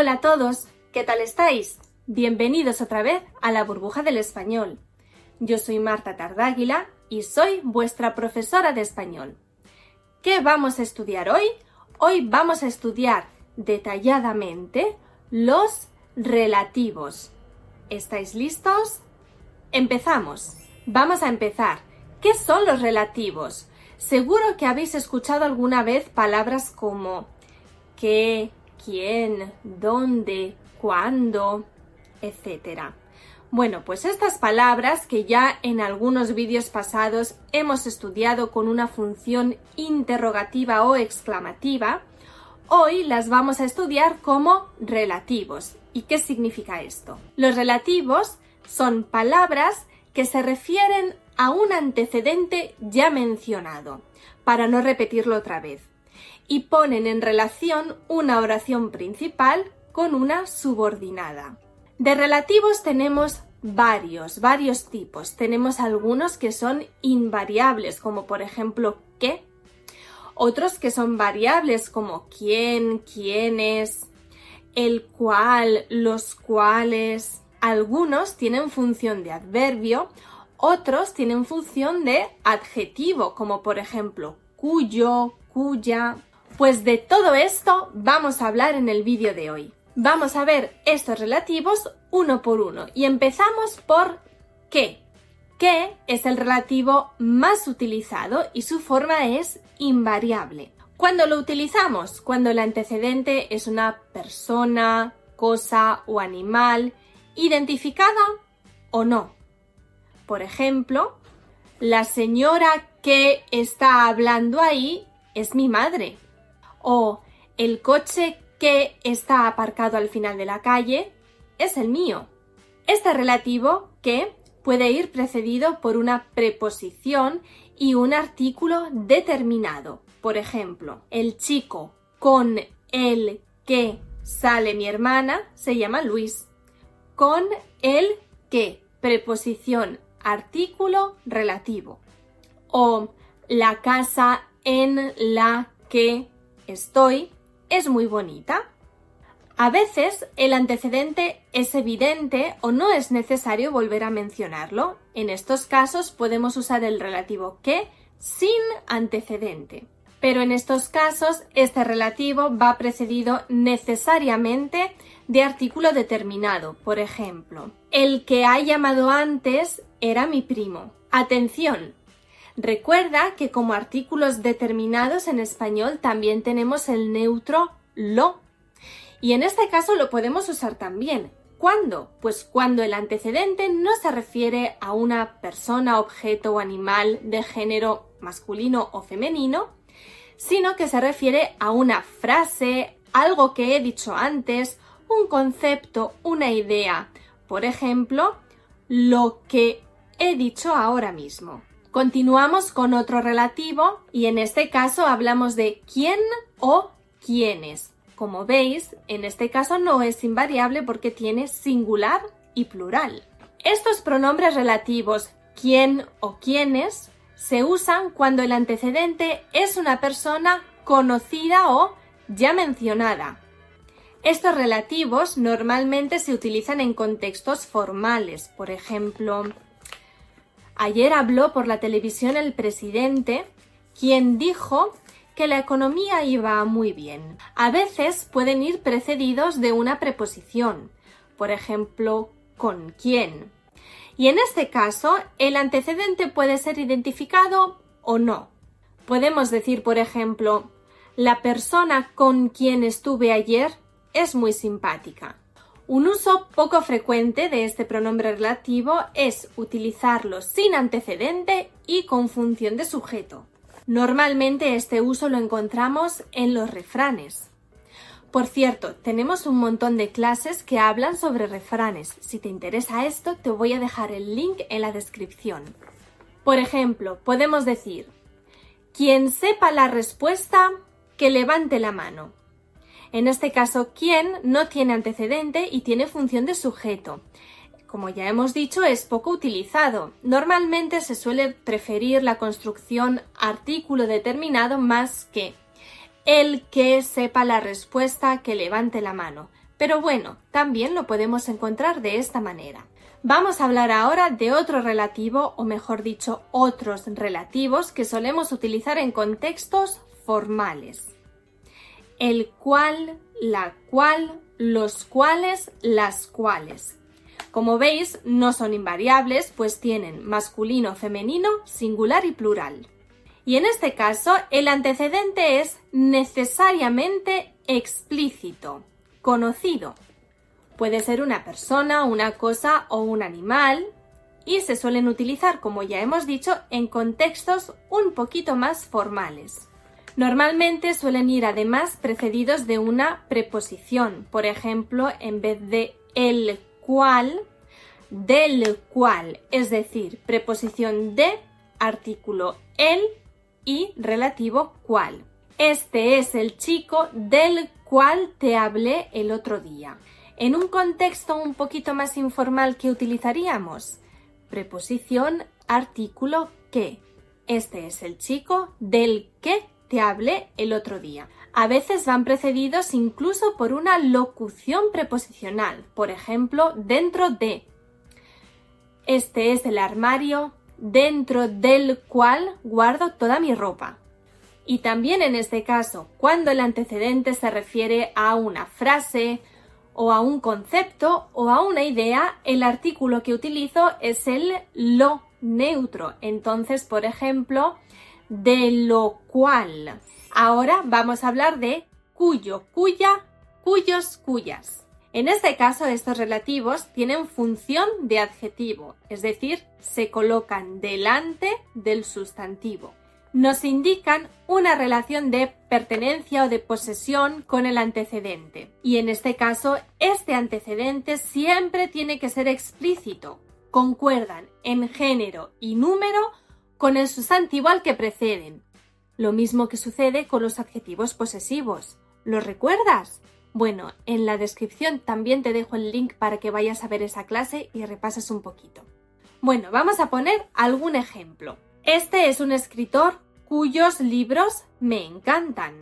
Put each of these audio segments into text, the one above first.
Hola a todos, ¿qué tal estáis? Bienvenidos otra vez a la burbuja del español. Yo soy Marta Tardáguila y soy vuestra profesora de español. ¿Qué vamos a estudiar hoy? Hoy vamos a estudiar detalladamente los relativos. ¿Estáis listos? Empezamos. Vamos a empezar. ¿Qué son los relativos? Seguro que habéis escuchado alguna vez palabras como qué, quién, dónde, cuándo, etc. Bueno, pues estas palabras que ya en algunos vídeos pasados hemos estudiado con una función interrogativa o exclamativa, hoy las vamos a estudiar como relativos. ¿Y qué significa esto? Los relativos son palabras que se refieren a un antecedente ya mencionado, para no repetirlo otra vez, y ponen en relación una oración principal con una subordinada. De relativos tenemos varios, varios tipos. Tenemos algunos que son invariables, como por ejemplo qué. Otros que son variables, como quién, quiénes, el cual, los cuales. Algunos tienen función de adverbio otros tienen función de adjetivo, como por ejemplo cuyo, cuya. Pues de todo esto vamos a hablar en el vídeo de hoy. Vamos a ver estos relativos uno por uno y empezamos por qué. ¿Qué es el relativo más utilizado y su forma es invariable. ¿Cuándo lo utilizamos? Cuando el antecedente es una persona, cosa o animal identificada o no. Por ejemplo, la señora que está hablando ahí es mi madre. O el coche que está aparcado al final de la calle es el mío. Este relativo que puede ir precedido por una preposición y un artículo determinado. Por ejemplo, el chico con el que sale mi hermana se llama Luis. Con el que preposición artículo relativo. O la casa en la que estoy es muy bonita. A veces el antecedente es evidente o no es necesario volver a mencionarlo. En estos casos podemos usar el relativo que sin antecedente. Pero en estos casos este relativo va precedido necesariamente de artículo determinado. Por ejemplo, el que ha llamado antes era mi primo. Atención. Recuerda que como artículos determinados en español también tenemos el neutro lo. Y en este caso lo podemos usar también. ¿Cuándo? Pues cuando el antecedente no se refiere a una persona, objeto o animal de género masculino o femenino, sino que se refiere a una frase, algo que he dicho antes, un concepto, una idea. Por ejemplo, lo que he dicho ahora mismo. Continuamos con otro relativo y en este caso hablamos de quién o quiénes. Como veis, en este caso no es invariable porque tiene singular y plural. Estos pronombres relativos quién o quiénes se usan cuando el antecedente es una persona conocida o ya mencionada. Estos relativos normalmente se utilizan en contextos formales, por ejemplo, ayer habló por la televisión el presidente, quien dijo que la economía iba muy bien. A veces pueden ir precedidos de una preposición, por ejemplo, con quién, y en este caso, el antecedente puede ser identificado o no. Podemos decir, por ejemplo, la persona con quien estuve ayer es muy simpática. Un uso poco frecuente de este pronombre relativo es utilizarlo sin antecedente y con función de sujeto. Normalmente este uso lo encontramos en los refranes. Por cierto, tenemos un montón de clases que hablan sobre refranes. Si te interesa esto, te voy a dejar el link en la descripción. Por ejemplo, podemos decir, quien sepa la respuesta, que levante la mano. En este caso, quien no tiene antecedente y tiene función de sujeto. Como ya hemos dicho, es poco utilizado. Normalmente se suele preferir la construcción artículo determinado más que el que sepa la respuesta que levante la mano. Pero bueno, también lo podemos encontrar de esta manera. Vamos a hablar ahora de otro relativo, o mejor dicho, otros relativos que solemos utilizar en contextos formales. El cual, la cual, los cuales, las cuales. Como veis, no son invariables, pues tienen masculino, femenino, singular y plural. Y en este caso, el antecedente es necesariamente explícito, conocido. Puede ser una persona, una cosa o un animal, y se suelen utilizar, como ya hemos dicho, en contextos un poquito más formales. Normalmente suelen ir además precedidos de una preposición, por ejemplo, en vez de el cual, del cual, es decir, preposición de, artículo el y relativo cual. Este es el chico del cual te hablé el otro día. En un contexto un poquito más informal que utilizaríamos, preposición artículo que. Este es el chico del que te hablé el otro día. A veces van precedidos incluso por una locución preposicional, por ejemplo, dentro de. Este es el armario dentro del cual guardo toda mi ropa. Y también en este caso, cuando el antecedente se refiere a una frase o a un concepto o a una idea, el artículo que utilizo es el lo neutro. Entonces, por ejemplo, de lo cual. Ahora vamos a hablar de cuyo, cuya, cuyos, cuyas. En este caso, estos relativos tienen función de adjetivo, es decir, se colocan delante del sustantivo. Nos indican una relación de pertenencia o de posesión con el antecedente. Y en este caso, este antecedente siempre tiene que ser explícito. Concuerdan en género y número con el sustantivo al que preceden. Lo mismo que sucede con los adjetivos posesivos. ¿Lo recuerdas? Bueno, en la descripción también te dejo el link para que vayas a ver esa clase y repases un poquito. Bueno, vamos a poner algún ejemplo. Este es un escritor cuyos libros me encantan.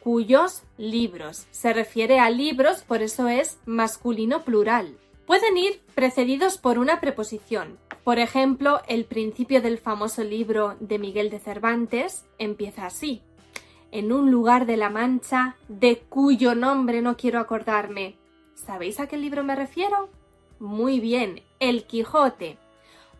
Cuyos libros. Se refiere a libros, por eso es masculino plural. Pueden ir precedidos por una preposición. Por ejemplo, el principio del famoso libro de Miguel de Cervantes empieza así en un lugar de la Mancha de cuyo nombre no quiero acordarme. ¿Sabéis a qué libro me refiero? Muy bien, El Quijote.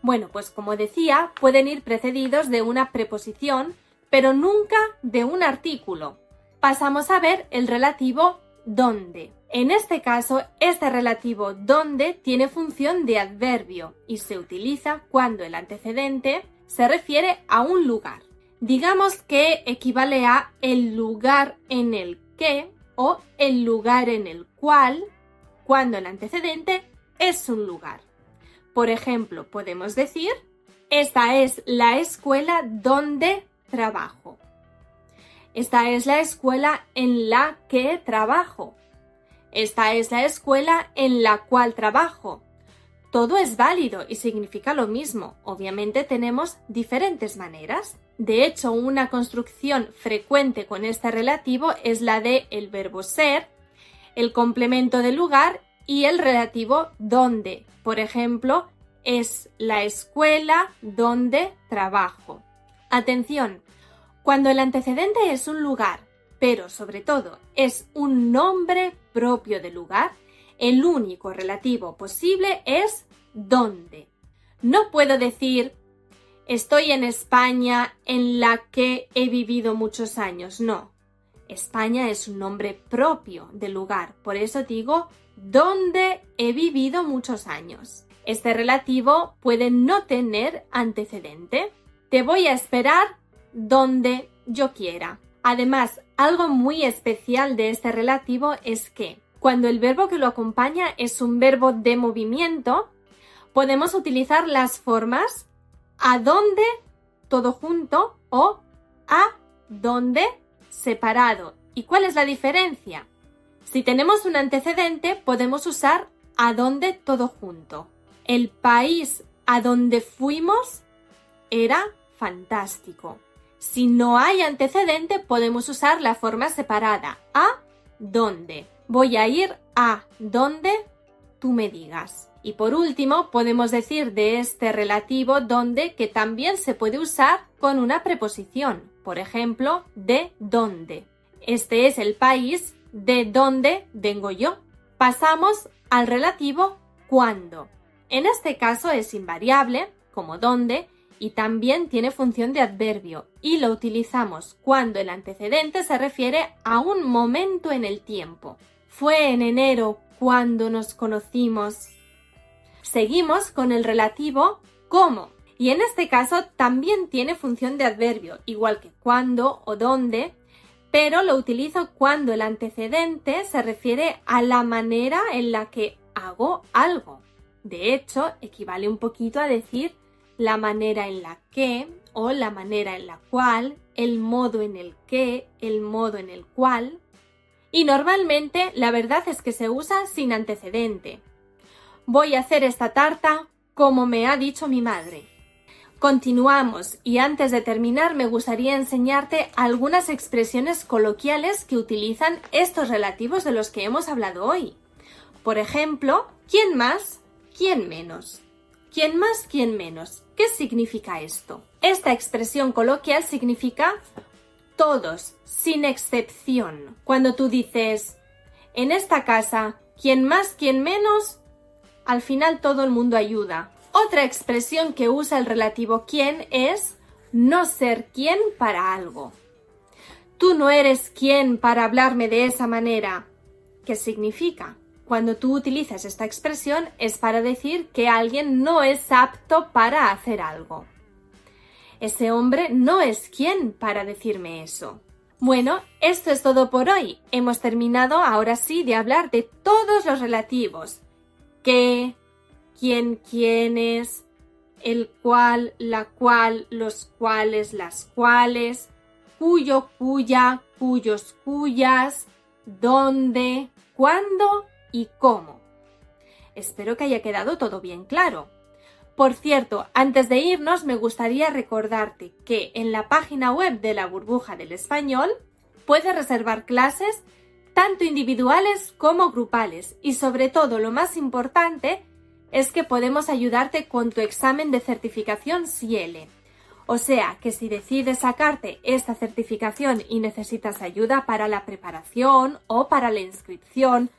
Bueno, pues como decía, pueden ir precedidos de una preposición, pero nunca de un artículo. Pasamos a ver el relativo donde. En este caso, este relativo donde tiene función de adverbio y se utiliza cuando el antecedente se refiere a un lugar digamos que equivale a el lugar en el que o el lugar en el cual, cuando el antecedente es un lugar. Por ejemplo, podemos decir, esta es la escuela donde trabajo. Esta es la escuela en la que trabajo. Esta es la escuela en la cual trabajo. Todo es válido y significa lo mismo. Obviamente tenemos diferentes maneras. De hecho, una construcción frecuente con este relativo es la de el verbo ser, el complemento del lugar y el relativo donde. Por ejemplo, es la escuela donde trabajo. Atención, cuando el antecedente es un lugar, pero sobre todo es un nombre propio del lugar, el único relativo posible es dónde. No puedo decir estoy en España en la que he vivido muchos años. No. España es un nombre propio del lugar. Por eso digo dónde he vivido muchos años. Este relativo puede no tener antecedente. Te voy a esperar donde yo quiera. Además, algo muy especial de este relativo es que cuando el verbo que lo acompaña es un verbo de movimiento, podemos utilizar las formas a dónde todo junto o a dónde separado. ¿Y cuál es la diferencia? Si tenemos un antecedente, podemos usar a dónde todo junto. El país a donde fuimos era fantástico. Si no hay antecedente, podemos usar la forma separada a dónde voy a ir a donde tú me digas. Y por último, podemos decir de este relativo donde que también se puede usar con una preposición. Por ejemplo, de dónde. Este es el país de donde vengo yo. Pasamos al relativo cuándo. En este caso es invariable, como dónde, y también tiene función de adverbio y lo utilizamos cuando el antecedente se refiere a un momento en el tiempo. Fue en enero cuando nos conocimos. Seguimos con el relativo cómo y en este caso también tiene función de adverbio, igual que cuándo o dónde, pero lo utilizo cuando el antecedente se refiere a la manera en la que hago algo. De hecho, equivale un poquito a decir la manera en la que o la manera en la cual, el modo en el que, el modo en el cual. Y normalmente la verdad es que se usa sin antecedente. Voy a hacer esta tarta como me ha dicho mi madre. Continuamos y antes de terminar me gustaría enseñarte algunas expresiones coloquiales que utilizan estos relativos de los que hemos hablado hoy. Por ejemplo, ¿quién más? ¿Quién menos? ¿Quién más? ¿Quién menos? ¿Qué significa esto? Esta expresión coloquial significa todos, sin excepción. Cuando tú dices, en esta casa, ¿quién más? ¿Quién menos? Al final todo el mundo ayuda. Otra expresión que usa el relativo quién es no ser quién para algo. Tú no eres quién para hablarme de esa manera. ¿Qué significa? Cuando tú utilizas esta expresión es para decir que alguien no es apto para hacer algo. Ese hombre no es quien para decirme eso. Bueno, esto es todo por hoy. Hemos terminado ahora sí de hablar de todos los relativos. ¿Qué? ¿Quién, quiénes? El cual, la cual, los cuales, las cuales, cuyo, cuya, cuyos, cuyas, dónde, cuándo y cómo. Espero que haya quedado todo bien claro. Por cierto, antes de irnos me gustaría recordarte que en la página web de la burbuja del español puedes reservar clases tanto individuales como grupales y sobre todo lo más importante es que podemos ayudarte con tu examen de certificación CIELE. O sea que si decides sacarte esta certificación y necesitas ayuda para la preparación o para la inscripción,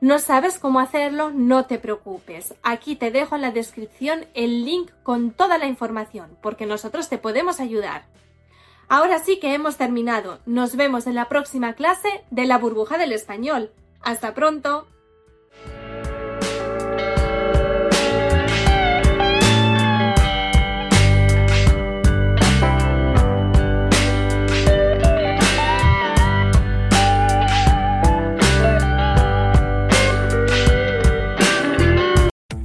¿No sabes cómo hacerlo? No te preocupes. Aquí te dejo en la descripción el link con toda la información, porque nosotros te podemos ayudar. Ahora sí que hemos terminado. Nos vemos en la próxima clase de la burbuja del español. Hasta pronto.